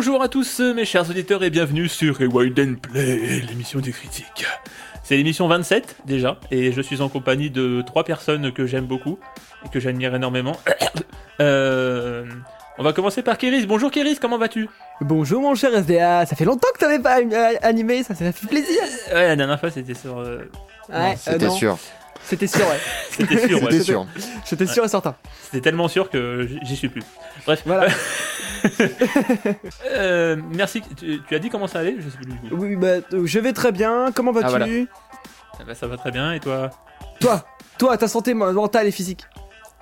Bonjour à tous mes chers auditeurs et bienvenue sur Rewind and Play, l'émission des critiques. C'est l'émission 27 déjà, et je suis en compagnie de trois personnes que j'aime beaucoup et que j'admire énormément. Euh, on va commencer par Kéris. Bonjour Kéris, comment vas-tu? Bonjour mon cher SDA, ça fait longtemps que t'avais pas animé, ça, ça fait plaisir. Ouais, la dernière fois c'était sur... euh, Ouais, C'était euh, sûr. C'était sûr, ouais. C'était sûr, ouais. C'était sûr. J'étais sûr et certain. C'était tellement sûr que j'y suis plus. Bref, Voilà. Euh, merci. Tu, tu as dit comment ça allait? Je sais plus du coup. Oui, bah, euh, je vais très bien. Comment vas-tu Ah, voilà. Ah bah, ça va très bien et toi? Toi, toi, ta santé mentale et physique.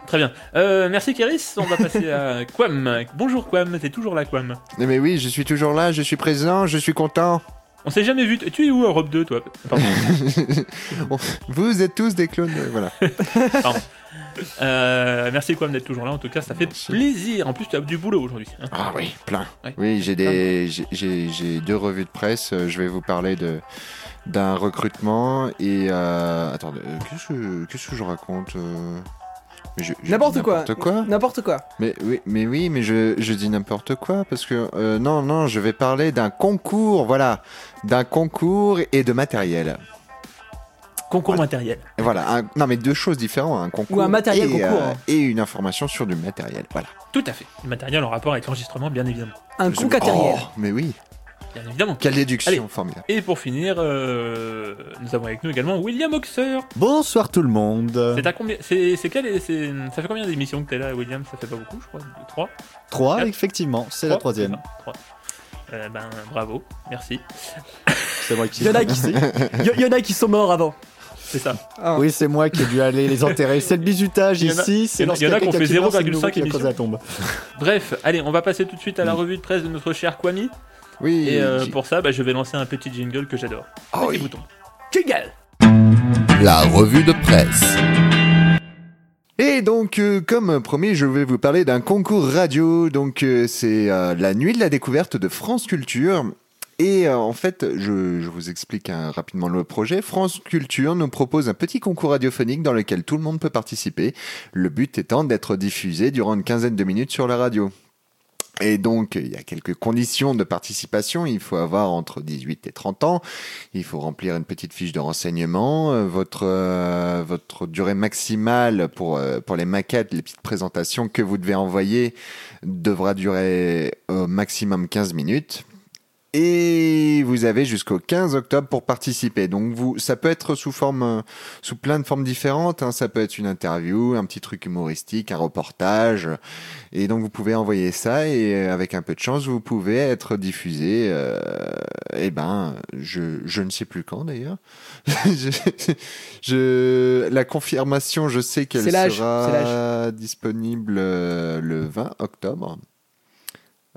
Très bien. Euh, merci Kéris, on va passer à Quam. Bonjour Quam, t'es toujours là Quam. Mais, mais oui, je suis toujours là, je suis présent, je suis content. On s'est jamais vu. Tu es où Europe 2 toi Pardon. Vous êtes tous des clones, euh, voilà. Euh, merci Quam d'être toujours là. En tout cas, ça fait Merci. plaisir. En plus, tu as du boulot aujourd'hui. hein. Ah oui, plein. Ouais. Oui, j'ai des, j'ai- deux revues de presse. euh, Je vais vous parler de d'un recrutement et euh, attendez, qu'est-ce que qu'est-ce que je raconte N'importe quoi. N'importe quoi. N'importe quoi. Mais oui, mais oui, mais je, je dis n'importe quoi parce que euh, non, non, je vais parler d'un concours, voilà, d'un concours et de matériel. Concours Voilà. matériel. Et Voilà, un- non mais deux choses différentes, un concours Ou un matériel et, concours, hein. et une information sur du matériel, voilà. Tout à fait. Du matériel en rapport avec l'enregistrement, bien évidemment. Un concatériel. Oh, mais oui, Bien évidemment. quelle déduction Allez. formidable. Et pour finir, euh, nous avons avec nous également William Oxer. Bonsoir tout le monde. C'est à combien C'est c'est quel c'est- Ça fait combien d'émissions que t'es là, William? Ça fait pas beaucoup, je crois. Deux, Trois. Trois, Quatre. effectivement, c'est la Trois troisième. C'est ça, Trois. Euh, ben bravo, merci. C'est moi qui. Il y en a qui- Y, y en a qui sont morts avant. C'est ça. Ah. Oui, c'est moi qui ai dû aller les enterrer. C'est le bizutage Il y en a- ici. il y C'est en a- lorsqu'il il y en a quelqu'un qu'on fait qui c'est le 0,5 nouveau qui a émissions. creusé la tombe. Bref, allez, on va passer tout de suite à la revue de presse de notre cher Kwami. Oui, Et euh, pour ça, bah, je vais lancer un petit jingle que j'adore. Ah oui. bouton. Jingle La revue de presse. Et donc, euh, comme promis, je vais vous parler d'un concours radio. Donc, euh, c'est euh, la nuit de la découverte de France Culture. Et euh, en fait, je, je vous explique hein, rapidement le projet. France Culture nous propose un petit concours radiophonique dans lequel tout le monde peut participer. Le but étant d'être diffusé durant une quinzaine de minutes sur la radio. Et donc, il y a quelques conditions de participation. Il faut avoir entre 18 et 30 ans. Il faut remplir une petite fiche de renseignement. Euh, Votre, euh, votre durée maximale pour, euh, pour les maquettes, les petites présentations que vous devez envoyer devra durer au maximum 15 minutes. Et vous avez jusqu'au 15 octobre pour participer. Donc vous, ça peut être sous forme, sous plein de formes différentes. hein. Ça peut être une interview, un petit truc humoristique, un reportage. Et donc vous pouvez envoyer ça et euh, avec un peu de chance, vous pouvez être diffusé. Euh, eh ben, je, je ne sais plus quand d'ailleurs. je, je- la confirmation, je sais qu'elle sera disponible euh, le 20 octobre.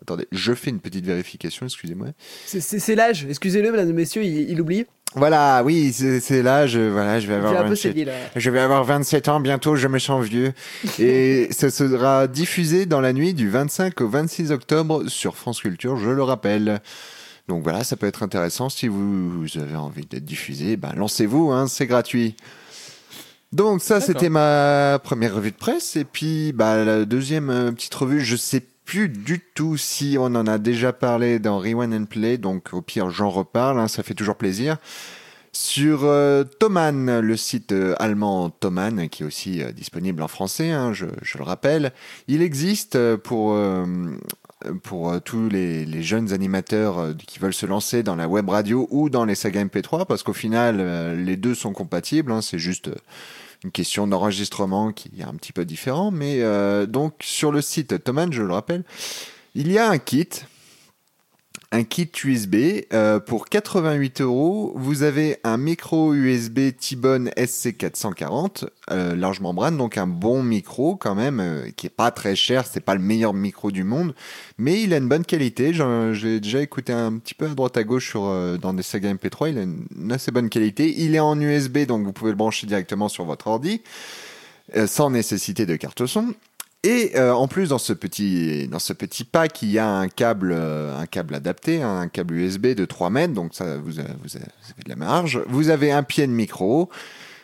Attendez, je fais une petite vérification, excusez-moi. C'est- l'âge. Excusez-le, mesdames et messieurs, il, il oublie. Voilà, oui, c'est là, je, voilà, je vais avoir un peu 27 cédé là. Je vais avoir 27 ans bientôt, je me sens vieux. Et ça sera diffusé dans la nuit du 25 au 26 octobre sur France Culture, je le rappelle. Donc voilà, ça peut être intéressant si vous, vous avez envie d'être diffusé, ben lancez-vous, hein, c'est gratuit. Donc ça, c'était ma première revue de presse. Et puis bah, la deuxième euh, petite revue, je sais plus du tout si on en a déjà parlé dans Rewind and Play. Donc au pire, j'en reparle, hein, ça fait toujours plaisir. Sur euh, Thomann, le site euh, allemand Thomann, qui est aussi euh, disponible en français, hein, je, je le rappelle, il existe euh, pour, pour euh, tous les, jeunes animateurs euh, qui veulent se lancer dans la web radio ou dans les sagas MP3, parce qu'au final, euh, les deux sont compatibles, hein, c'est juste euh, une question d'enregistrement qui est un petit peu différent, mais euh, donc sur le site Thomann, je le rappelle, il y a un kit un kit USB euh, pour 88 euros. Vous avez un micro USB T-Bone SC440 euh, large membrane, donc un bon micro quand même, euh, qui est pas très cher. C'est pas le meilleur micro du monde, mais il a une bonne qualité. J'ai déjà écouté un petit peu à droite à gauche sur euh, dans des sagas MP3. Il a une, assez bonne qualité. Il est en USB, donc vous pouvez le brancher directement sur votre ordi sans nécessité de carte son. Et euh, en plus, dans ce petit dans ce petit pack, il y a un câble euh, un câble adapté, un câble USB de 3 mètres, donc ça vous avez, avez vous avez de la marge. Vous avez un pied de micro,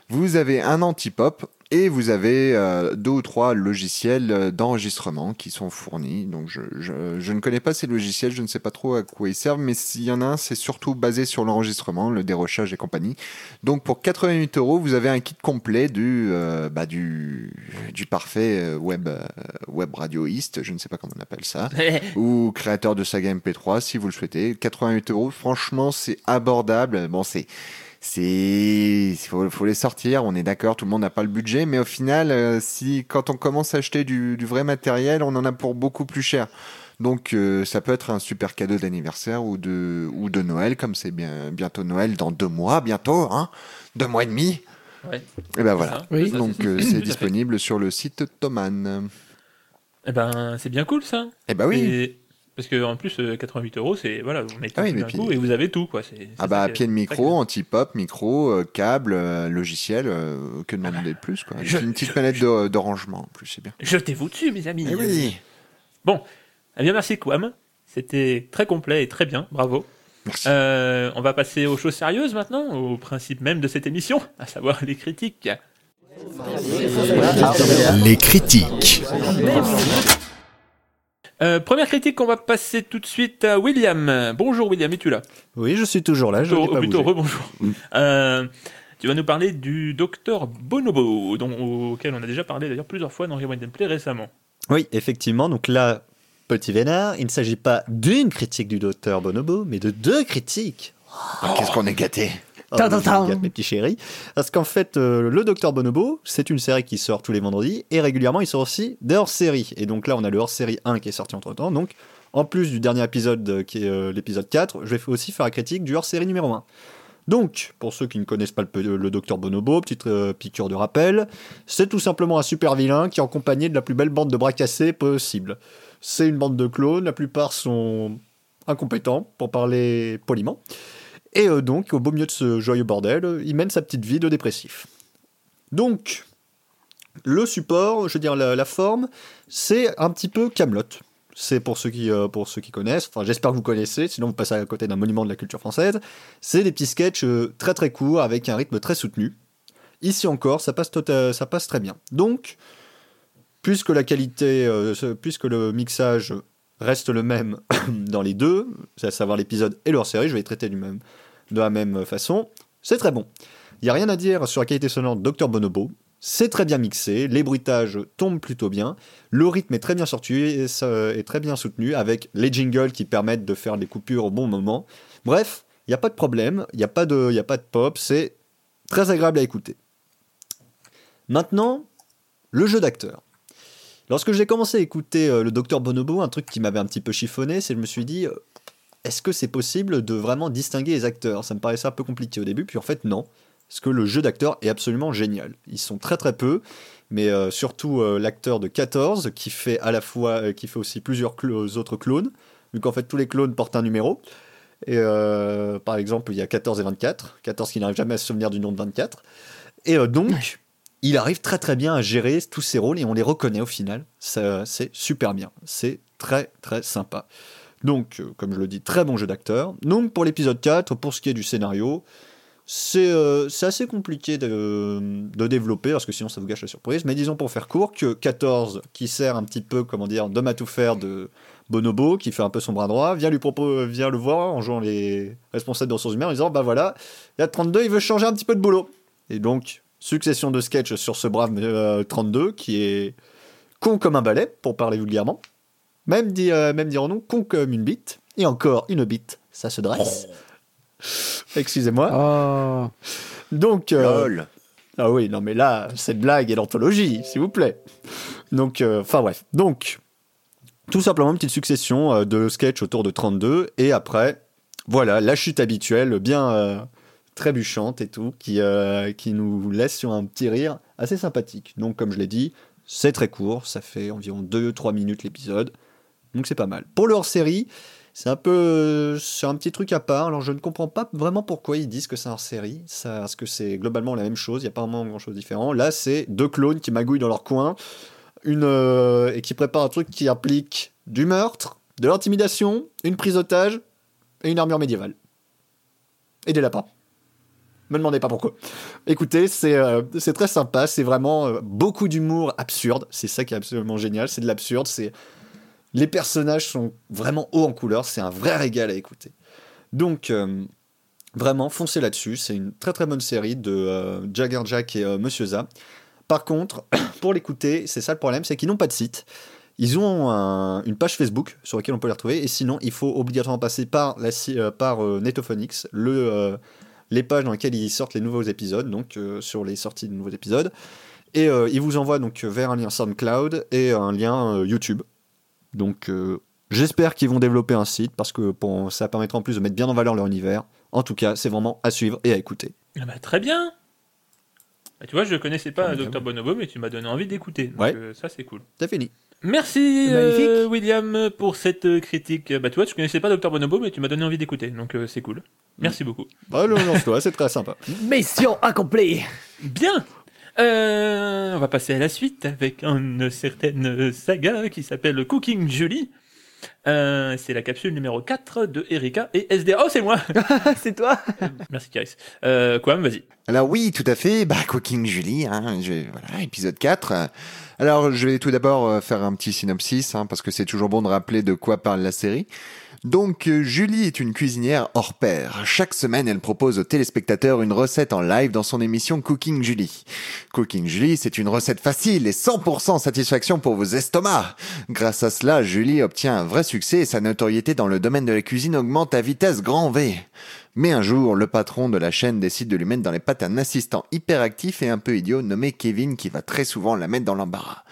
vous avez un anti-pop et vous avez euh, deux ou trois logiciels euh, d'enregistrement qui sont fournis. Donc je, je, je ne connais pas ces logiciels, je ne sais pas trop à quoi ils servent, mais s'il y en a un, c'est surtout basé sur l'enregistrement, le dérochage et compagnie. Donc pour 88 euros, vous avez un kit complet du, euh, bah, du, du parfait euh, web, euh, web radioiste, je ne sais pas comment on appelle ça, ou créateur de saga MP3 si vous le souhaitez. 88 euros, franchement, c'est abordable. Bon, c'est. C'est, il faut, faut les sortir. On est d'accord, tout le monde n'a pas le budget, mais au final, euh, si quand on commence à acheter du, du vrai matériel, on en a pour beaucoup plus cher. Donc, euh, ça peut être un super cadeau d'anniversaire ou de ou de Noël, comme c'est bien bientôt Noël dans deux mois, bientôt, hein, deux mois et demi. Ouais. Et ben voilà. Ça, Oui. ça, Donc, c'est- euh, c'est disponible sur le site Thomann. Eh ben, c'est bien cool ça. Eh ben oui. Et- Parce que en plus, euh, 88 euros, c'est voilà, vous mettez Ah oui, tout coup et vous avez tout quoi. c'est- c'est Ah bah pied de micro, anti-pop, micro, euh, câble, euh, logiciel, euh, que demander de plus quoi. Je- Une petite je- manette de, de rangement en plus, c'est bien. Jetez-vous dessus, mes amis. Eh oui. Bon, eh bien merci Quam. C'était très complet et très bien, bravo. Merci. Euh, on va passer aux choses sérieuses maintenant, au principe même de cette émission, à savoir les critiques. Les critiques. Euh, première critique qu'on va passer tout de suite à William. Bonjour William, es-tu là? Oui, je suis toujours là, je Plutôt, pas plutôt rebonjour. Euh, tu vas nous parler du docteur Bonobo, dont, auquel on a déjà parlé d'ailleurs plusieurs fois dans Rewind and Play récemment. Oui, effectivement, donc là, petit vénard, il ne s'agit pas d'une critique du docteur Bonobo, mais de deux critiques. Ah, Qu'est-ce qu'on est gâté. Oh, je mes petits chéris. Parce qu'en fait, euh, le Docteur Bonobo, c'est une série qui sort tous les vendredis et régulièrement il sort aussi des hors-séries. Et donc là, on a le hors-série 1 qui est sorti entre temps. Donc, en plus du dernier épisode euh, qui est euh, l'épisode 4, je vais aussi faire la critique du hors-série numéro 1. Donc, pour ceux qui ne connaissent pas le, le Docteur Bonobo, petite euh, piqûre de rappel, c'est tout simplement un super vilain qui est en compagnie de la plus belle bande de bras cassés possible. C'est une bande de clones, la plupart sont incompétents, pour parler poliment. Et euh, donc, au beau milieu de ce joyeux bordel, euh, il mène sa petite vie de dépressif. Donc, le support, je veux dire la, forme, c'est un petit peu Camelot. C'est pour ceux qui euh, pour ceux qui connaissent. Enfin, j'espère que vous connaissez. Sinon, vous passez à côté d'un monument de la culture française. C'est des petits sketchs très très courts avec un rythme très soutenu. Ici encore, ça passe tota- ça passe très bien. Donc, puisque la qualité, puisque le mixage reste le même dans les deux, à savoir l'épisode et leur série, je vais les traiter du même, de la même façon. C'est très bon. Il n'y a rien à dire sur la qualité sonore de Dr Bonobo. C'est très bien mixé, les bruitages tombent plutôt bien, le rythme est très bien sorti et est très bien soutenu avec les jingles qui permettent de faire les coupures au bon moment. Bref, il n'y a pas de problème, il n'y a, pas de- y a pas de pop, c'est très agréable à écouter. Maintenant, le jeu d'acteur. Lorsque j'ai commencé à écouter euh, le Docteur Bonobo, un truc qui m'avait un petit peu chiffonné, c'est que je me suis dit, euh, est-ce que c'est possible de vraiment distinguer les acteurs? Ça me paraissait un peu compliqué au début, puis en fait non. Parce que le jeu d'acteur est absolument génial. Ils sont très très peu, mais euh, surtout euh, l'acteur de 14 qui fait à la fois, euh, qui fait aussi plusieurs autres clones, vu qu'en fait tous les clones portent un numéro. Et par exemple, il y a 14 et 24, 14 qui n'arrive jamais à se souvenir du nom de 24. Et donc, il arrive très très bien à gérer tous ces rôles et on les reconnaît au final. C'est super bien. C'est très très sympa. Donc, euh, comme je le dis, très bon jeu d'acteur. Donc, pour l'épisode 4, pour ce qui est du scénario, c'est euh, assez compliqué de, développer parce que sinon ça vous gâche la surprise. Mais disons pour faire court que 14, qui sert un petit peu, comment dire, d'homme à tout faire de Bonobo, qui fait un peu son bras droit, vient lui vient le voir en jouant les responsables des ressources humaines en disant bah voilà, il y a 32, il veut changer un petit peu de boulot. Et donc, succession de sketchs sur ce brave euh, 32 qui est con comme un balai, pour parler vulgairement. Même, dit, euh, même dirons-nous, comme une bite. Et encore une bite, ça se dresse. Excusez-moi. Oh. Donc, euh, Lol. ah oui, non mais là, cette blague est d'anthologie, s'il vous plaît. Donc, euh, enfin bref. Donc, Tout simplement une petite succession euh, de sketchs autour de 32 et après, voilà, la chute habituelle, bien trébuchante et tout, qui, qui nous laisse sur un petit rire assez sympathique. Donc comme je l'ai dit, c'est très court, ça fait environ 2-3 minutes l'épisode, donc c'est pas mal. Pour le hors-série, c'est un peu, c'est un petit truc à part. Alors je ne comprends pas vraiment pourquoi ils disent que c'est un hors-série, parce que c'est globalement la même chose. Il n'y a pas vraiment grand chose de différent. Là, c'est deux clones qui magouillent dans leur coin, une euh, et qui préparent un truc qui implique du meurtre, de l'intimidation, une prise d'otage et une armure médiévale et des lapins. Me demandez pas pourquoi. Écoutez, c'est euh, très sympa, c'est vraiment euh, beaucoup d'humour absurde, c'est ça qui est absolument génial, c'est de l'absurde, c'est les personnages sont vraiment hauts en couleur, c'est un vrai régal à écouter. Donc euh, vraiment foncez là-dessus, c'est une très très bonne série de euh, Jagger Jack et euh, Monsieur Z. Par contre, pour l'écouter, c'est ça le problème, c'est qu'ils n'ont pas de site. Ils ont un- une page Facebook sur laquelle on peut les retrouver, et sinon il faut obligatoirement passer par, euh, les pages dans lesquelles ils sortent les nouveaux épisodes, donc sur les sorties de nouveaux épisodes. Et ils vous envoient donc vers un lien SoundCloud et un lien YouTube. Donc euh, j'espère qu'ils vont développer un site parce que bon, ça permettra en plus de mettre bien en valeur leur univers. En tout cas, c'est vraiment à suivre et à écouter. Ah bah, très bien. Bah, tu vois, je connaissais pas Ah, Dr Bonobo, mais tu m'as donné envie d'écouter. Donc, Ouais. euh, ça, c'est cool. C'est fini. Merci, euh. William, pour cette critique. Bah, tu vois, tu connaissais pas Dr Bonobo, mais tu m'as donné envie d'écouter. Donc, euh, c'est cool. Merci beaucoup. Bah, le lance-toi, c'est très sympa. Mission accomplie Bien Euh, On va passer à la suite avec une certaine saga qui s'appelle Cooking Julie. Euh, c'est la capsule numéro 4 de Erika et SDA. Oh, c'est moi C'est toi Merci, Caris. Euh, Quam, vas-y. Alors oui, tout à fait. Bah, Cooking Julie, hein, je- voilà, épisode 4. Alors, je vais tout d'abord euh, faire un petit synopsis, hein, parce que c'est toujours bon de rappeler de quoi parle la série. Donc, euh, Julie est une cuisinière hors pair. Chaque semaine, elle propose aux téléspectateurs une recette en live dans son émission Cooking Julie. Cooking Julie, c'est une recette facile et 100% satisfaction pour vos estomacs. Grâce à cela, Julie obtient un vrai succès et sa notoriété dans le domaine de la cuisine augmente à vitesse grand V. Mais un jour, le patron de la chaîne décide de lui mettre dans les pattes un assistant hyperactif et un peu idiot nommé Kevin qui va très souvent la mettre dans l'embarras.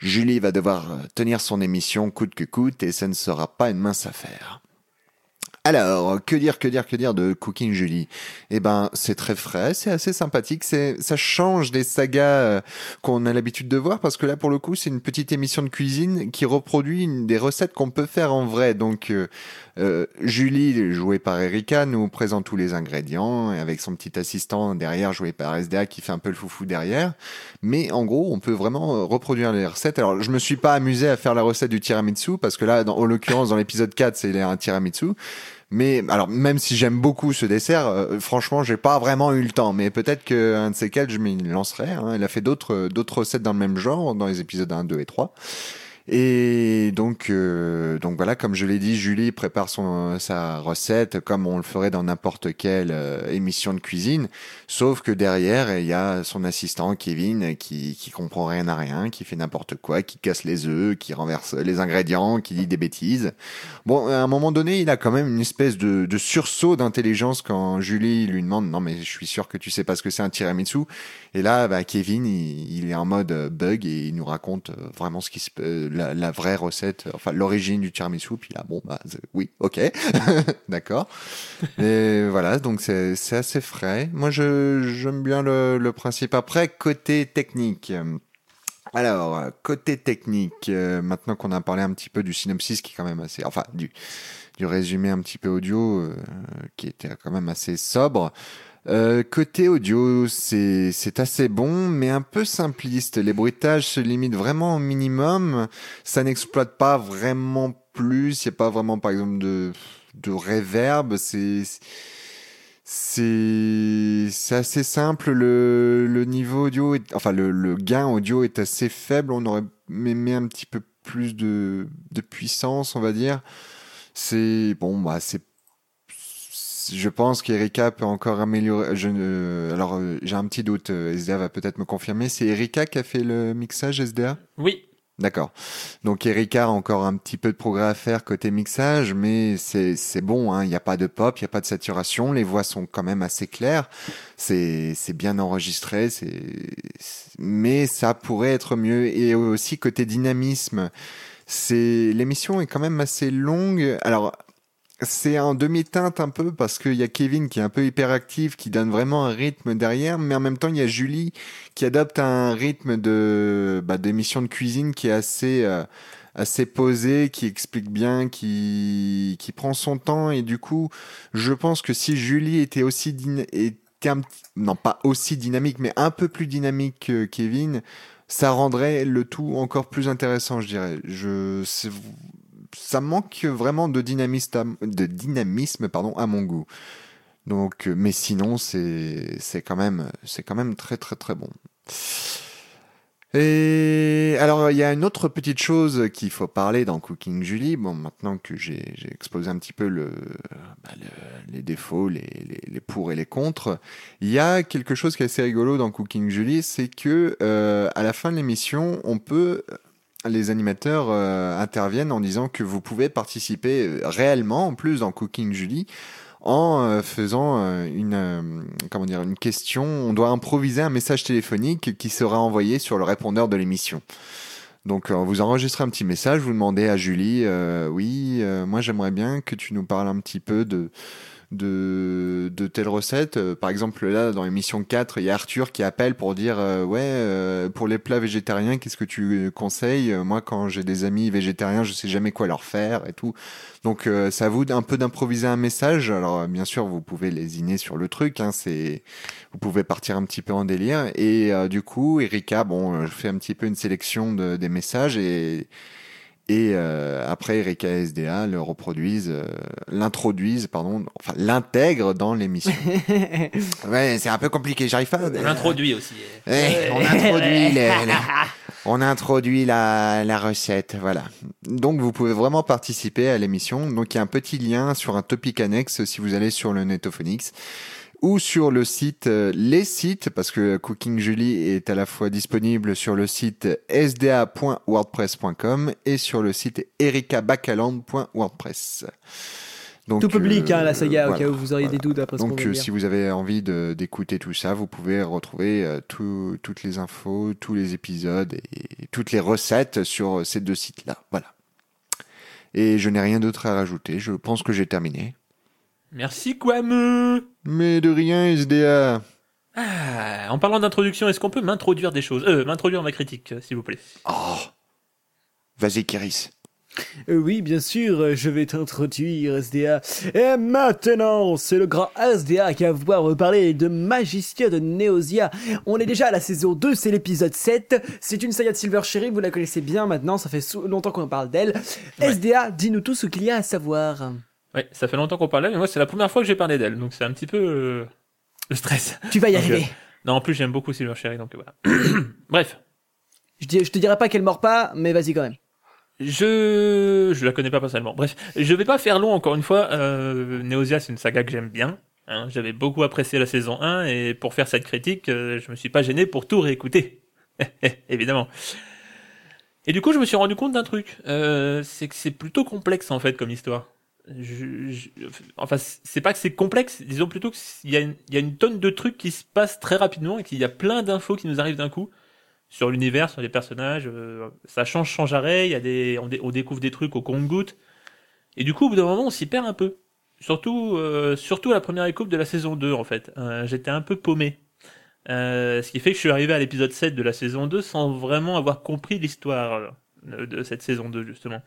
Julie va devoir euh, tenir son émission coûte que coûte et ça ne sera pas une mince affaire. Alors, que dire, que dire, que dire de Cooking Julie? Eh ben, c'est très frais, c'est assez sympathique, c'est, ça change des sagas euh, qu'on a l'habitude de voir parce que là, pour le coup, c'est une petite émission de cuisine qui reproduit des recettes qu'on peut faire en vrai. Donc, euh, euh, Julie, jouée par Erika, nous présente tous les ingrédients et avec son petit assistant derrière, joué par SDA, qui fait un peu le foufou derrière. Mais en gros, on peut vraiment reproduire les recettes. Alors, je me suis pas amusé à faire la recette du tiramisu parce que là, dans, en l'occurrence, dans l'épisode 4, c'est un tiramisu. Mais alors, même si j'aime beaucoup ce dessert, euh, franchement, j'ai pas vraiment eu le temps. Mais peut-être qu'un de ces quatre, je m'y lancerai. Hein. Elle a fait d'autres d'autres recettes dans le même genre, dans les épisodes 1, 2 et 3. Et donc, euh, donc voilà, comme je l'ai dit, Julie prépare son, sa recette comme on le ferait dans n'importe quelle euh, émission de cuisine, sauf que derrière, il y a son assistant Kevin qui, qui comprend rien à rien, qui fait n'importe quoi, qui casse les œufs, qui renverse les ingrédients, qui dit des bêtises. Bon, à un moment donné, il a quand même une espèce de, de sursaut d'intelligence quand Julie lui demande non mais je suis sûr que tu sais pas ce que c'est un tiramisu. Et là, bah, Kevin, il, il est en mode bug et il nous raconte euh, vraiment ce qui se, euh, la, vraie recette, enfin l'origine du tiramisu. Puis là, bon, bah oui, ok, d'accord. Et voilà, donc c'est assez frais. Moi, j'aime bien le, principe. Après, côté technique. alors, côté technique, euh, maintenant qu'on a parlé un petit peu du synopsis qui est quand même assez, enfin du du résumé un petit peu audio euh, qui était quand même assez sobre. Euh, côté audio, c'est assez bon, mais un peu simpliste. Les bruitages se limitent vraiment au minimum. Ça n'exploite pas vraiment plus. Il n'y a pas vraiment, par exemple, de de reverb. C'est c'est c'est assez simple. Le, le niveau audio, est, enfin le, le gain audio est assez faible. On aurait aimé un petit peu plus de, de puissance, on va dire. C'est bon, bah c'est. Je pense qu'Erika peut encore améliorer. Je, ne- alors euh, j'ai un petit doute. euh, SDA va peut-être me confirmer. C'est Erika qui a fait le mixage SDA. Oui. D'accord. Donc Erika a encore un petit peu de progrès à faire côté mixage, mais c'est c'est bon. hein. Il n'y a pas de pop, il n'y a pas de saturation. Les voix sont quand même assez claires. C'est c'est bien enregistré. Mais ça pourrait être mieux. Et aussi côté dynamisme, c'est l'émission est quand même assez longue. Alors c'est en demi-teinte un peu parce qu'il y a Kevin qui est un peu hyperactif, qui donne vraiment un rythme derrière, mais en même temps il y a Julie qui adopte un rythme de bah, d'émission de cuisine qui est assez euh, assez posé, qui explique bien, qui qui prend son temps et du coup je pense que si Julie était aussi était un non pas aussi dynamique mais un peu plus dynamique que Kevin, ça rendrait le tout encore plus intéressant, je dirais. Je c'est- ça manque vraiment de dynamisme, à- pardon, à mon goût. Donc, euh, mais sinon, c'est quand même quand même très très très bon. Et alors, il y a une autre petite chose qu'il faut parler dans Cooking Julie. Bon, maintenant que j'ai exposé un petit peu le, bah, le- les défauts, les, les, les pour et les contre, il y a quelque chose qui est assez rigolo dans Cooking Julie, c'est que euh, à la fin de l'émission, on peut les animateurs euh, interviennent en disant que vous pouvez participer euh, réellement en plus dans Cooking Julie en euh, faisant euh, une euh, comment dire une question. On doit improviser un message téléphonique qui sera envoyé sur le répondeur de l'émission. Donc euh, vous enregistrez un petit message vous demandez à Julie oui moi j'aimerais bien que tu nous parles un petit peu de de, de telle recette. Euh, Par exemple, là, dans l'émission 4, il y a Arthur qui appelle pour dire euh, Ouais, euh, pour les plats végétariens, qu'est-ce que tu conseilles? Euh, Moi, quand j'ai des amis végétariens, je sais jamais quoi leur faire et tout. Donc, euh, ça vous un peu d'improviser un message. Alors, euh, bien sûr, vous pouvez lésiner sur le truc. Hein, c'est Vous pouvez partir un petit peu en délire. Et du coup, Erika, bon, je fais un petit peu une sélection de, des messages et. Et euh, après, Erika et SDA le reproduisent, euh, l'introduisent, pardon, enfin l'intègrent dans l'émission. ouais, c'est un peu compliqué, j'arrive pas. On l'introduit aussi. Ouais, on introduit, les- on introduit la, la recette, voilà. Donc vous pouvez vraiment participer à l'émission. Donc il y a un petit lien sur un topic annexe si vous allez sur le Netophonix ou sur le site, euh, les sites, parce que Cooking Julie est à la fois disponible sur le site sda.wordpress.com et sur le site erikabacaland.wordpress. Donc, Tout public, euh, hein, la saga, au cas où vous auriez voilà. des doutes après ce Donc, vient de euh, si vous avez envie d'écouter tout ça, vous pouvez retrouver euh, tout- toutes les infos, tous les épisodes et toutes les recettes sur ces deux sites-là. Voilà. Et je n'ai rien d'autre à rajouter. Je pense que j'ai terminé. Merci Quam. Mais de rien, SDA. Ah, en parlant d'introduction, est-ce qu'on peut m'introduire des choses? Euh, m'introduire ma critique, euh, s'il vous plaît. Oh. Vas-y, Kiris. Euh, oui, bien sûr, euh, je vais t'introduire, SDA. Et maintenant, c'est le grand SDA qui va pouvoir vous parler de Magistia de Neosia. On est déjà à la saison 2, c'est l'épisode 7. C'est une saga de Silver Cherry, vous la connaissez bien maintenant, ça fait longtemps qu'on en parle d'elle. SDA, dis-nous tout ce qu'il y a à savoir. Ouais, ça fait longtemps qu'on parlait, mais moi c'est la première fois que j'ai parlé d'elle, donc c'est un petit peu euh, le stress. Tu vas y arriver. Non, en plus j'aime beaucoup Silver Cherry, donc voilà. Bref, Je, dis- je te dirai pas qu'elle mord pas, mais vas-y quand même. je je la connais pas personnellement. Bref, je vais pas faire long encore une fois. Euh, Neosia, c'est une saga que j'aime bien. hein. J'avais beaucoup apprécié la saison 1 et pour faire cette critique, euh, je me suis pas gêné pour tout réécouter. Évidemment. Et du coup, je me suis rendu compte d'un truc. Euh, c'est que c'est plutôt complexe en fait comme histoire. Enfin, c'est pas que c'est complexe, disons plutôt qu'il y, a une- y a une tonne de trucs qui se passent très rapidement et qu'il y a plein d'infos qui nous arrivent d'un coup sur l'univers, sur les personnages. euh, ça change sans arrêt. Il y a des, on, dé- on découvre des trucs au compte-gouttes. Et du coup, au bout d'un moment, on s'y perd un peu. Surtout, euh, surtout à la première écoute de la saison 2, en fait. Euh, J'étais un peu paumé. Ce qui fait que je suis arrivé à l'épisode 7 de la saison 2 sans vraiment avoir compris l'histoire de cette saison 2, justement.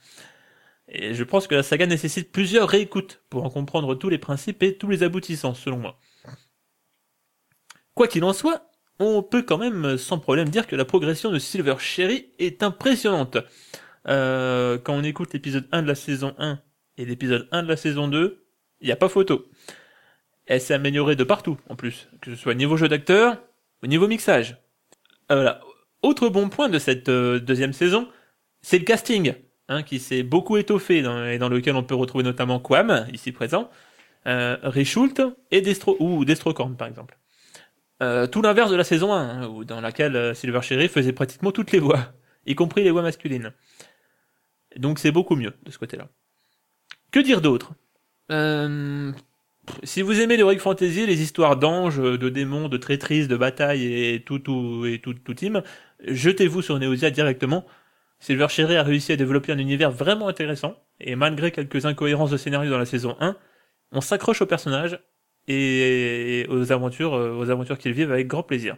Et je pense que la saga nécessite plusieurs réécoutes pour en comprendre tous les principes et tous les aboutissants, selon moi. Quoi qu'il en soit, on peut quand même sans problème dire que la progression de Silver Cherry est impressionnante. Euh, quand on écoute l'épisode 1 de la saison 1 et l'épisode 1 de la saison 2, il a pas photo. Elle s'est améliorée de partout, en plus, que ce soit niveau jeu d'acteur ou niveau mixage. Euh, voilà. Autre bon point de cette euh, deuxième saison, c'est le casting, hein, qui s'est beaucoup étoffé et dans lequel on peut retrouver notamment Quam, ici présent, euh, et Destro ou Destrocorn par exemple. Euh, tout l'inverse de la saison 1, hein, où, dans laquelle euh, Silver Cherry faisait pratiquement toutes les voix, y compris les voix masculines. Donc c'est beaucoup mieux de ce côté-là. Que dire d'autre Euh, Si vous aimez l'Heroic Fantasy, les histoires d'anges, de démons, de traîtrises, de batailles et tout, tout, tout, tout team, jetez-vous sur Neosia directement. Silver Cherry a réussi à développer un univers vraiment intéressant, et malgré quelques incohérences de scénario dans la saison 1, on s'accroche aux personnages et aux aventures, euh, aux aventures qu'ils vivent avec grand plaisir.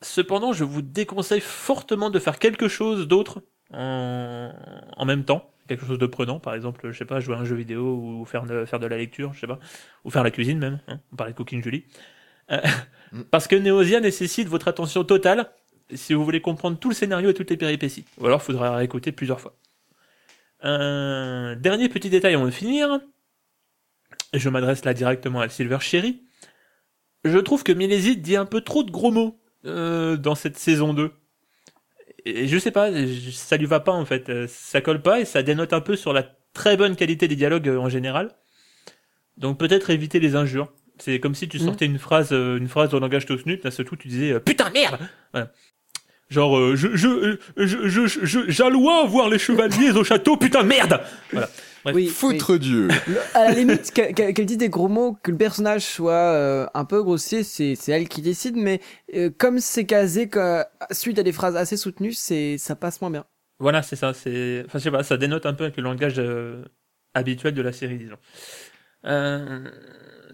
Cependant, je vous déconseille fortement de faire quelque chose d'autre en, en même temps, quelque chose de prenant, par exemple, je sais pas, jouer à un jeu vidéo ou faire de, faire de la lecture, je sais pas, ou faire la cuisine même. Hein, on parlait de Cooking Julie. Euh, Mm. parce que Neosia nécessite votre attention totale si vous voulez comprendre tout le scénario et toutes les péripéties. Ou alors, il faudra réécouter plusieurs fois. Un dernier petit détail avant de finir. Je m'adresse là directement à Silver Cherry. Je trouve que Miléside dit un peu trop de gros mots euh, dans cette saison 2. Et je sais pas, ça lui va pas en fait. Euh, Ça colle pas et ça dénote un peu sur la très bonne qualité des dialogues euh, en général. Donc peut-être éviter les injures. C'est comme si tu Mhm. sortais une phrase, euh, une phrase dans le langage tosnut, d'un seul coup tu disais putain merde. Voilà. Genre euh, je je euh, je je je- je- j'allois voir les chevaliers au château putain merde. Voilà. Bref. Oui, Foutre Dieu. à la limite, qu'elle qu'elle- qu'elle dise des gros mots, que le personnage soit euh, un peu grossier, c'est c'est elle qui décide, mais euh, comme c'est casé que, suite à des phrases assez soutenues, c'est ça passe moins bien. Voilà, c'est ça. C'est, enfin, je sais pas, ça dénote un peu avec le langage euh, habituel de la série, disons. Euh,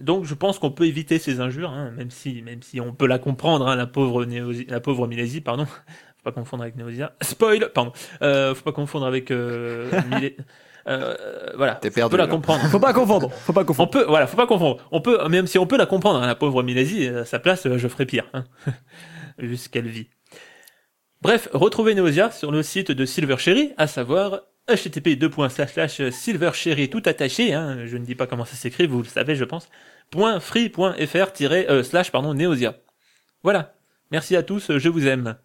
donc, je pense qu'on peut éviter ces injures, hein, même si, même si on peut la comprendre, hein, la pauvre Néosi, la pauvre Milésie, pardon. Faut pas confondre avec Néosia. Spoil, pardon. Euh, faut pas confondre avec euh, Milé- euh, voilà. T'es On perdu, peut la comprendre. Faut pas confondre, faut pas On confondre. peut, voilà, faut pas confondre. On peut, même si on peut la comprendre, hein, la pauvre Milésie, à sa place, euh, je ferais pire, hein, vu ce qu'elle vit. Bref, retrouvez Neosia sur le site de Silver Cherry, à savoir http silvercherry tout attaché, hein, je ne dis pas comment ça s'écrit, vous le savez, je pense, .free.fr euh, slash pardon Neosia. Voilà. Merci à tous, je vous aime.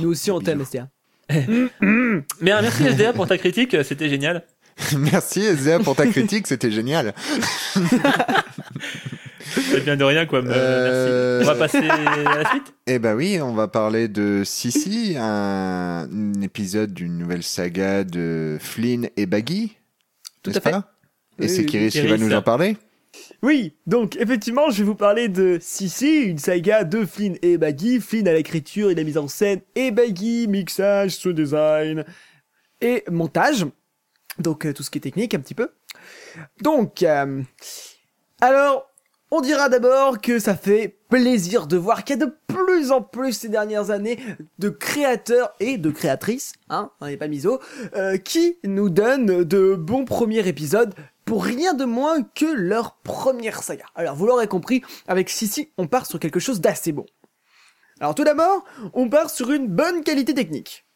Nous aussi on t'aime, STA. Mais un merci SDA pour ta critique, c'était génial. Merci SDA pour ta critique, c'était génial. C'est bien de rien quoi. mais, Euh, Merci. On va passer à la suite? Eh ben oui, on va parler de Sissi, un, un épisode d'une nouvelle saga de Flynn et Baggy. Tout n'est-ce à fait. pas? Et Oui, c'est Kiris qui va nous en parler Oui, donc effectivement, je vais vous parler de Sissi, une saga de Flynn et Baggy. Flynn à l'écriture et la mise en scène, et Baggy, mixage, sound design et montage. Donc euh, tout ce qui est technique un petit peu. Donc, euh, alors, on dira d'abord que ça fait plaisir de voir qu'il y a de plus en plus ces dernières années de créateurs et de créatrices, hein, on n'est pas miso, euh, qui nous donnent de bons premiers épisodes pour rien de moins que leur première saga. Alors vous l'aurez compris, avec Sissi, on part sur quelque chose d'assez bon. Alors tout d'abord, on part sur une bonne qualité technique.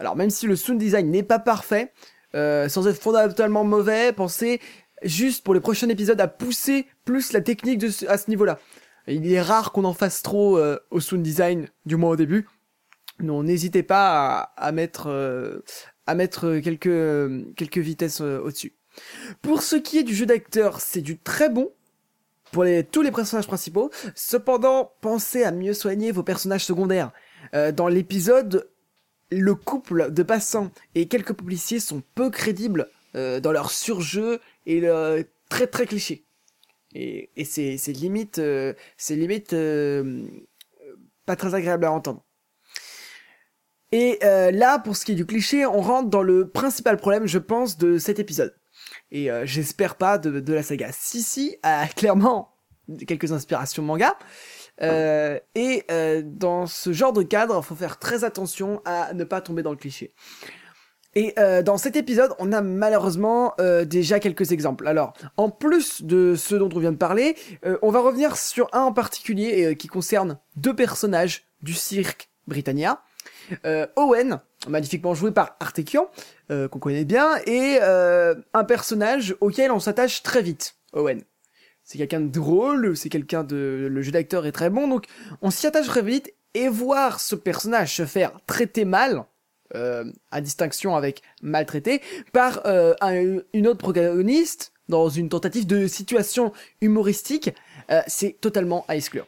Alors même si le sound design n'est pas parfait, euh, sans être fondamentalement mauvais, pensez juste pour les prochains épisodes à pousser plus la technique à ce niveau-là. Il est rare qu'on en fasse trop euh, au sound design, du moins au début. Non, n'hésitez pas à, mettre euh, à euh, quelques vitesses au-dessus. Pour ce qui est du jeu d'acteur, c'est du très bon pour tous les personnages principaux. Cependant, pensez à mieux soigner vos personnages secondaires. Dans l'épisode, le couple de passants et quelques policiers sont peu crédibles dans leur surjeu et le, très très cliché. Et, et c'est limite euh, c'est limite euh, pas très agréable à entendre. Et euh, là, pour ce qui est du cliché, on rentre dans le principal problème, je pense, de cet épisode. Et euh, j'espère pas de, de la saga. Sissi a clairement quelques inspirations manga. Euh, et euh, dans ce genre de cadre, faut faire très attention à ne pas tomber dans le cliché. Et euh, dans cet épisode, on a malheureusement euh, déjà quelques exemples. Alors, en plus de ceux dont on vient de parler, euh, on va revenir sur un en particulier euh, qui concerne deux personnages du cirque Britannia. Euh, Owen, magnifiquement joué par Artekian, euh, qu'on connaît bien, et un personnage auquel on s'attache très vite, Owen. C'est quelqu'un de drôle, c'est quelqu'un de... Le jeu d'acteur est très bon, donc on s'y attache très vite, et voir ce personnage se faire traiter mal, euh, à distinction avec maltraité, par euh, un- une autre protagoniste, dans une tentative de situation humoristique, euh, c'est totalement à exclure.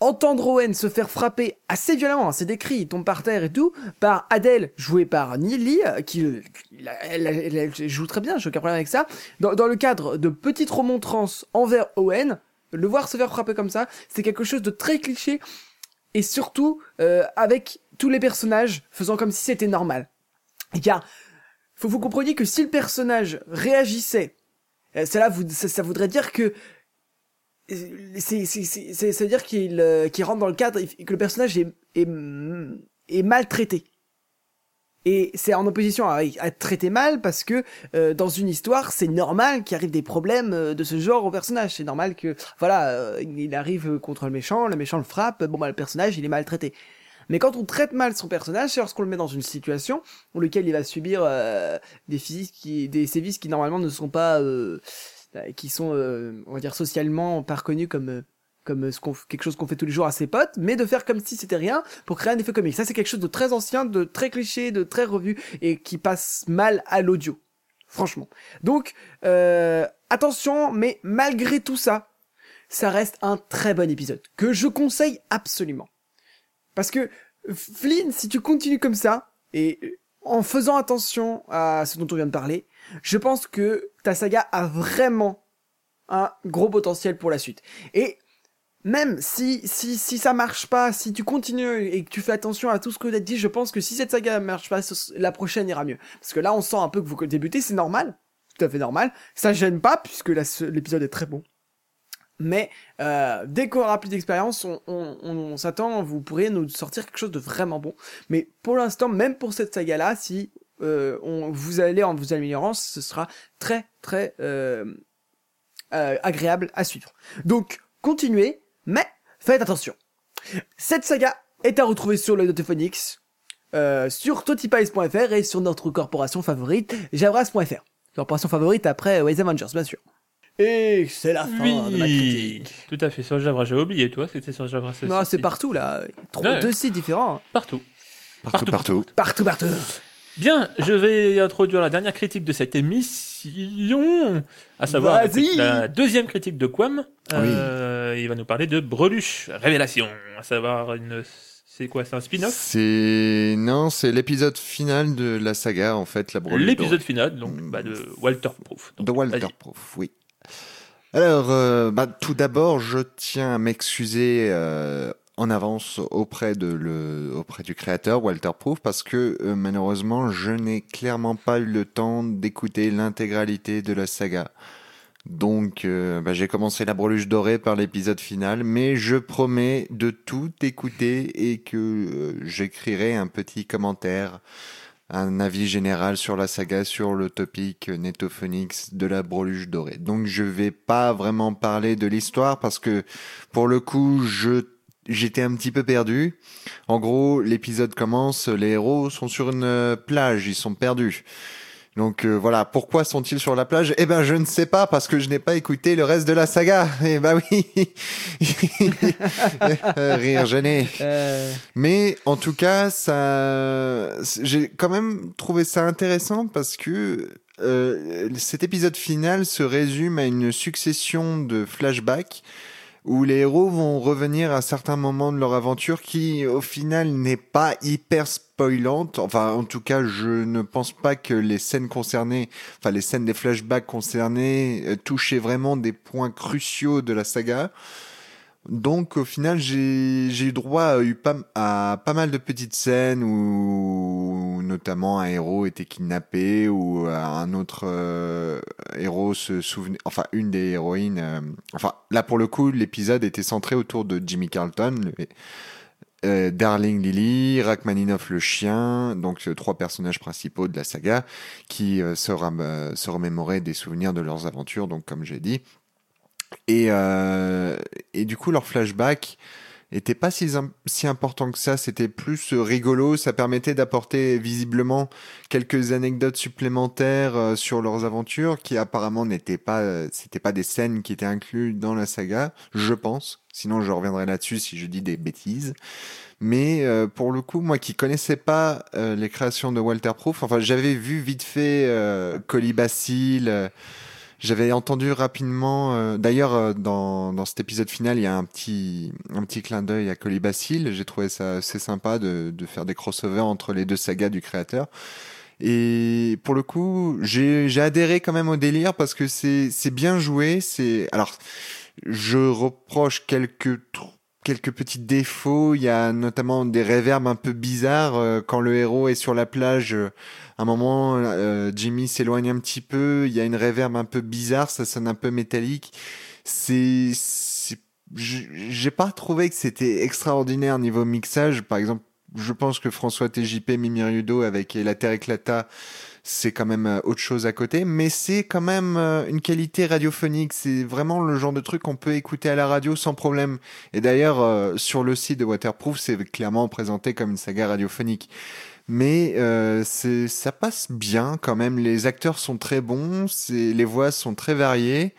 Entendre Owen se faire frapper assez violemment, hein, c'est décrit, il tombe par terre et tout, par Adèle, jouée par Nili, qui joue très bien, j'ai aucun problème avec ça. Dans, le cadre de petites remontrances envers Owen, le voir se faire frapper comme ça, c'est quelque chose de très cliché, et surtout avec tous les personnages faisant comme si c'était normal. A, faut vous compreniez que si le personnage réagissait, euh, cela vous, ça, voudrait dire que euh, c'est, c'est, dire qu'il, euh, qu'il rentre dans le cadre et que le personnage est, est, est maltraité. Et c'est en opposition à, être traité mal parce que dans une histoire, c'est normal qu'il arrive des problèmes de ce genre au personnage. C'est normal que voilà, il arrive contre le méchant, le méchant le frappe, bon bah le personnage il est maltraité. Mais quand on traite mal son personnage, c'est lorsqu'on le met dans une situation dans laquelle il va subir euh, des qui, des sévices qui normalement ne sont pas, euh, qui sont, euh, on va dire socialement pas reconnus comme euh, comme ce quelque chose qu'on fait tous les jours à ses potes, mais de faire comme si c'était rien pour créer un effet comique. Ça, c'est quelque chose de très ancien, de très cliché, de très revu et qui passe mal à l'audio. Franchement. Donc, euh, attention, mais malgré tout ça, ça reste un très bon épisode que je conseille absolument. Parce que Flynn, si tu continues comme ça et en faisant attention à ce dont on vient de parler, je pense que ta saga a vraiment un gros potentiel pour la suite. Et même si, si, si ça marche pas, si tu continues et que tu fais attention à tout ce que tu as dit, je pense que si cette saga marche pas, la prochaine ira mieux. Parce que là, on sent un peu que vous débutez, c'est normal. Tout à fait normal. Ça gêne pas, puisque l'épisode est très bon. Mais euh, dès qu'on aura plus d'expérience, on, s'attend, vous pourrez nous sortir quelque chose de vraiment bon. Mais pour l'instant, même pour cette saga-là, si euh, on, vous allez en vous améliorant, ce sera très très euh, euh, agréable à suivre. Donc, continuez, mais faites attention. Cette saga est à retrouver sur le Notophonix, sur totipies.fr et sur notre corporation favorite, javras.fr. Corporation favorite après Ways Avengers, bien sûr. Et c'est la fin de ma Oui, critique. tout à fait. Sur Javra, j'ai oublié, toi, c'était sur Javra. Non, c'est partout là. Trois, Ouais. Deux sites différents. Partout. Partout, partout. Partout, partout. Bien, je vais introduire la dernière critique de cette émission, à savoir la, deuxième critique de Quam. Euh, Il va nous parler de Breluche Révélation, à savoir une... C'est quoi, c'est un spin-off? C'est non, c'est l'épisode final de la saga en fait, la L'épisode final, donc, bah, de Walter Proof. Donc, de Walter. Proof, oui. Alors, euh, bah, tout d'abord, je tiens à m'excuser euh, en avance auprès de auprès du créateur Walter Proof parce que euh, malheureusement, je n'ai clairement pas eu le temps d'écouter l'intégralité de la saga. Donc, bah, j'ai commencé la breluche dorée par l'épisode final, mais je promets de tout écouter et que j'écrirai un petit commentaire un avis général sur la saga, sur le topic Netophonix de la breluche dorée. Donc je vais pas vraiment parler de l'histoire parce que pour le coup, je j'étais un petit peu perdu. En gros, l'épisode commence, les héros sont sur une euh, plage, ils sont perdus. Donc euh, voilà, pourquoi sont-ils sur la plage? Eh ben je ne sais pas parce que je n'ai pas écouté le reste de la saga. Eh ben oui. Rire gêné. Euh, Mais en tout cas, ça, j'ai quand même trouvé ça intéressant parce que euh, cet épisode final se résume à une succession de flashbacks où les héros vont revenir à certains moments de leur aventure qui, au final, n'est pas hyper spoilante. Enfin, en tout cas, je ne pense pas que les scènes concernées, enfin les scènes des flashbacks concernés, euh, touchaient vraiment des points cruciaux de la saga. Donc au final, j'ai eu droit à, eu pas, à pas mal de petites scènes où notamment un héros était kidnappé ou un autre euh, héros se souvenait, enfin une des héroïnes, euh, enfin là pour le coup l'épisode était centré autour de Jimmy Carlton, euh, Darling Lily, Rachmaninoff le chien, donc euh, trois personnages principaux de la saga qui euh, se, euh, se remémoraient des souvenirs de leurs aventures, donc comme j'ai dit. Et, euh, et du coup, leur flashback était pas si, si important que ça. C'était plus euh, rigolo. Ça permettait d'apporter visiblement quelques anecdotes supplémentaires euh, sur leurs aventures qui apparemment n'étaient pas, euh, c'était pas des scènes qui étaient incluses dans la saga, je pense. Sinon, je reviendrai là-dessus si je dis des bêtises. Mais euh, pour le coup, moi qui connaissais pas les créations de Walter Proof, enfin j'avais vu vite fait Colibacille, j'avais entendu rapidement. euh, D'ailleurs, euh, dans, dans cet épisode final, il y a un petit un petit clin d'œil à Colibacille. J'ai trouvé ça assez sympa de, de faire des crossovers entre les deux sagas du créateur. Et pour le coup, j'ai adhéré quand même au délire parce que c'est bien joué. C'est alors je reproche quelques tr- quelques petits défauts. Il y a notamment des réverbes un peu bizarres euh, quand le héros est sur la plage. euh, à un moment, euh, Jimmy s'éloigne un petit peu. Il y a une réverbe un peu bizarre, ça sonne un peu métallique. C'est, j'ai pas trouvé que c'était extraordinaire niveau mixage. Par exemple, je pense que François TJP, Mimi Rudo avec La Terre éclata, c'est quand même euh, autre chose à côté, mais c'est quand même euh, une qualité radiophonique. C'est vraiment le genre de truc qu'on peut écouter à la radio sans problème. Et d'ailleurs, euh, sur le site de Waterproof, c'est clairement présenté comme une saga radiophonique. Mais ça passe bien quand même. Les acteurs sont très bons, les voix sont très variées.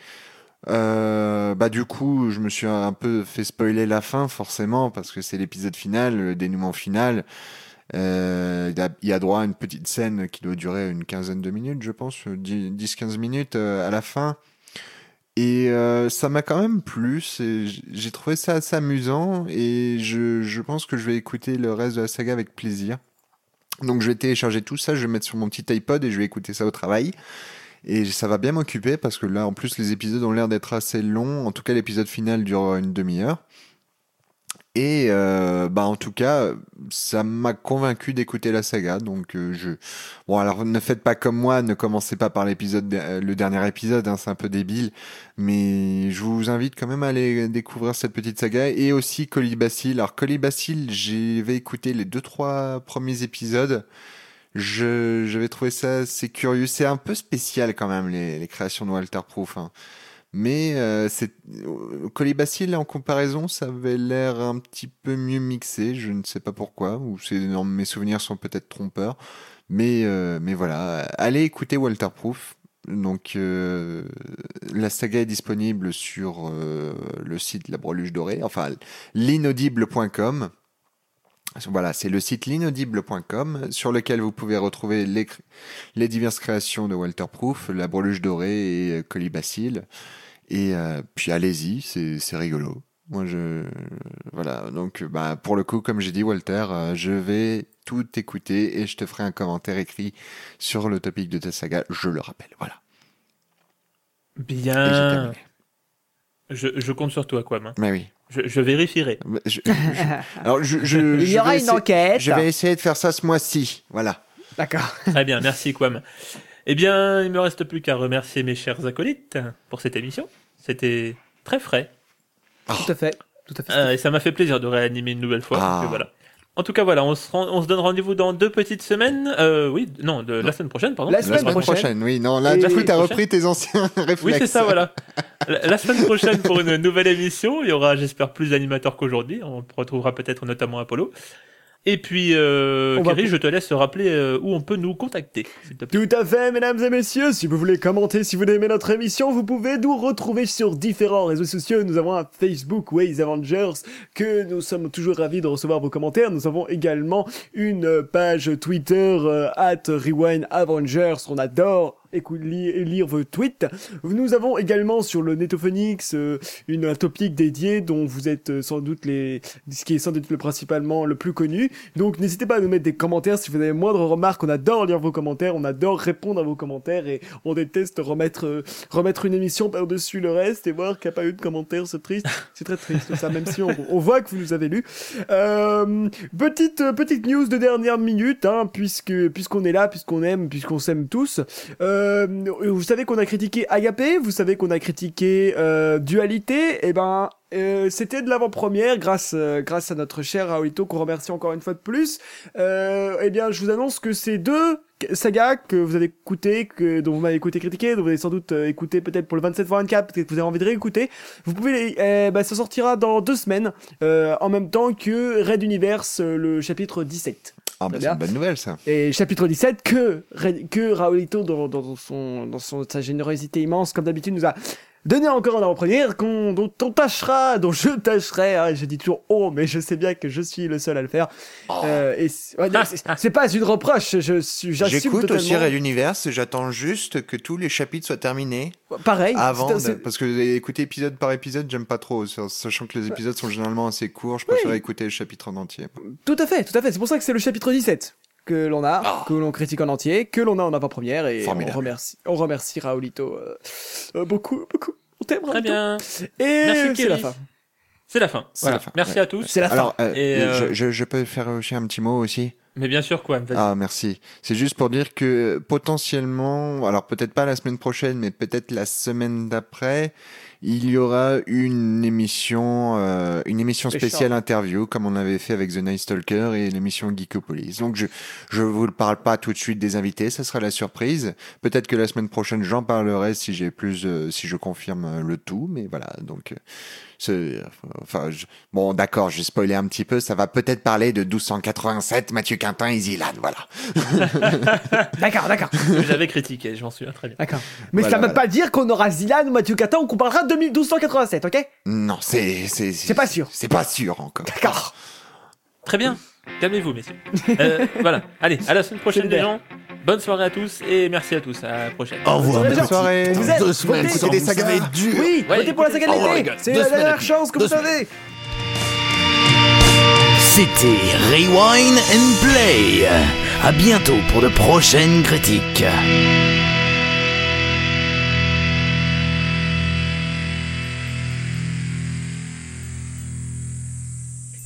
Bah du coup, je me suis un peu fait spoiler la fin forcément parce que c'est l'épisode final, le dénouement final. Euh, il, a, il a droit à une petite scène qui doit durer une quinzaine de minutes, je pense, 10-15 minutes euh, à la fin. Et euh, ça m'a quand même plu, j'ai trouvé ça assez amusant et je pense que je vais écouter le reste de la saga avec plaisir. Donc je vais télécharger tout ça, je vais mettre sur mon petit iPod et je vais écouter ça au travail. Et ça va bien m'occuper parce que là, en plus, les épisodes ont l'air d'être assez longs. En tout cas, l'épisode final dure une demi-heure. Et euh, bah en tout cas, ça m'a convaincu d'écouter la saga. Donc euh, je bon alors ne faites pas comme moi, ne commencez pas par l'épisode euh, le dernier épisode, hein, c'est un peu débile, mais je vous invite quand même à aller découvrir cette petite saga et aussi Colibacille. Alors Colibacille, j'avais écouté les deux trois premiers épisodes. Je j'avais trouvé ça assez curieux, c'est un peu spécial quand même les, les créations de Walter Proof. hein. Mais euh, euh, Colibacille en comparaison, ça avait l'air un petit peu mieux mixé. Je ne sais pas pourquoi, ou mes souvenirs sont peut-être trompeurs. Mais euh, mais voilà, allez écouter Walter Proof. Donc euh, la saga est disponible sur euh, le site La Breluche Dorée, enfin l'inaudible.com. Voilà, c'est le site l'inaudible.com sur lequel vous pouvez retrouver les, les diverses créations de Walter Proof, La Breluche Dorée et euh, Colibacille. Et euh, puis allez-y, c'est rigolo. Moi, je voilà. Donc, bah, pour le coup, comme j'ai dit, Walter, euh, je vais tout écouter et je te ferai un commentaire écrit sur le topic de ta saga. Je le rappelle. Voilà. Bien. Je, je compte sur toi, hein. Mais oui. Je, je vérifierai. Je- je- alors, je, je- Il je y aura vais une essayer- enquête. Je vais essayer de faire ça ce mois-ci. Voilà. D'accord. Très bien, merci Quam. Eh bien, il me reste plus qu'à remercier mes chers acolytes pour cette émission. C'était très frais. Tout à fait. Tout à fait. Euh, et ça m'a fait plaisir de réanimer une nouvelle fois. Ah. donc, voilà. En tout cas, voilà, on se, rend- on se donne rendez-vous dans deux petites semaines. Euh, oui, non, de, la semaine prochaine, pardon. La La semaine semaine prochaine. prochaine. Oui, non, là, du coup, t'as repris tes anciens réflexes. Oui, c'est ça, voilà. La, la semaine prochaine pour une nouvelle émission, il y aura, j'espère, plus d'animateurs qu'aujourd'hui. On retrouvera peut-être notamment Apollo. Et puis, euh, va- Kerry, je te laisse rappeler euh, où on peut nous contacter. s'il te plaît. Tout à fait, mesdames et messieurs. Si vous voulez commenter, si vous aimez notre émission, vous pouvez nous retrouver sur différents réseaux sociaux. Nous avons un Facebook Ways Avengers que nous sommes toujours ravis de recevoir vos commentaires. Nous avons également une page Twitter euh, at Rewind Avengers. On adore lire vos tweets. Nous avons également sur le Netophonix euh, une un topic dédié dont vous êtes euh, sans doute les ce qui est sans doute le principalement le plus connu. Donc n'hésitez pas à nous mettre des commentaires si vous avez moindre remarque. On adore lire vos commentaires, on adore répondre à vos commentaires et on déteste remettre euh, remettre une émission par-dessus le reste et voir qu'il n'y a pas eu de commentaires. C'est triste, c'est très triste ça, même si on, voit que vous nous avez lu. Petite petite news de dernière minute, hein, puisque puisqu'on est là, puisqu'on aime, puisqu'on s'aime tous. Euh, vous savez qu'on a critiqué Agapé, vous savez qu'on a critiqué euh, Dualité, et ben euh, c'était de l'avant-première grâce euh, grâce à notre cher Raoulito qu'on remercie encore une fois de plus. Euh, eh bien, je vous annonce que ces deux sagas que vous avez écouté, que dont vous m'avez écouté critiquer, dont vous avez sans doute euh, écouté peut-être pour le 27 24, peut-être que vous avez envie de réécouter, vous pouvez, les- eh ben, ça sortira dans deux semaines euh, en même temps que Red Universe, euh, le chapitre 17. Ah, bah, c'est une bonne nouvelle, ça. Et chapitre 17, que, que Raulito, dans, dans, son, dans son, sa générosité immense, comme d'habitude, nous a donné encore en avant-première, qu'on, dont on tâchera, dont je tâcherai, hein, je dis toujours oh, mais je sais bien que je suis le seul à le faire. Euh, et c'est, ouais, pas une reproche, je suis, j'assume J'écoute totalement. aussi Red Universe, j'attends juste que tous les chapitres soient terminés Pareil. avant, c'est- de- parce que écouter épisode par épisode, j'aime pas trop, sachant que les épisodes sont généralement assez courts, je préfère écouter le chapitre en entier. Tout à fait, tout à fait. C'est pour ça que c'est le chapitre 17 que l'on a, Ah. que l'on critique en entier, que l'on a en avant-première et on remercie, on remercie Raulito euh, euh, beaucoup, beaucoup. On t'aime, Très Raoulito. bien. Et Merci, c'est la fin. C'est la fin. C'est Voilà. la fin, Merci ouais. à tous. C'est la fin. Alors, euh, Et, euh, je, je- je peux faire aussi un petit mot aussi Mais bien sûr, quoi. Ah, merci. C'est juste pour dire que potentiellement, alors peut-être pas la semaine prochaine, mais peut-être la semaine d'après, il y aura une émission, euh, une émission Spécial. spéciale interview, comme on avait fait avec The Night Stalker et l'émission Geekopolis. Donc je je vous le parle pas tout de suite des invités, ça sera la surprise. Peut-être que la semaine prochaine j'en parlerai si j'ai plus, euh, si je confirme euh, le tout, mais voilà. Donc euh, c'est, enfin, je- bon d'accord, j'ai spoilé un petit peu. Ça va peut-être parler de 1287, Mathieu Quintin, Easy Land, voilà. D'accord, d'accord, J'avais critiqué, j'en suis très bien. d'accord. Mais Voilà, ça veut voilà. pas dire qu'on aura Zilan ou Mathieu Catan ou qu'on parlera de 1287, ok? Non, c'est c'est C'est pas sûr. C'est pas sûr encore. D'accord. Très bien. Calmez-vous, messieurs. Euh, voilà. Allez, à la semaine prochaine, les gens. Bonne soirée à tous et merci à tous. À la prochaine. Au revoir. Bonne soirée. Vous êtes- Deux semaines votez. des sagas. ça va être dur. Oui, Ouais, votez pour la saga oh. God, C'est deux la dernière chance que vous avez. C'était Rewind and Play. À bientôt pour de prochaines critiques.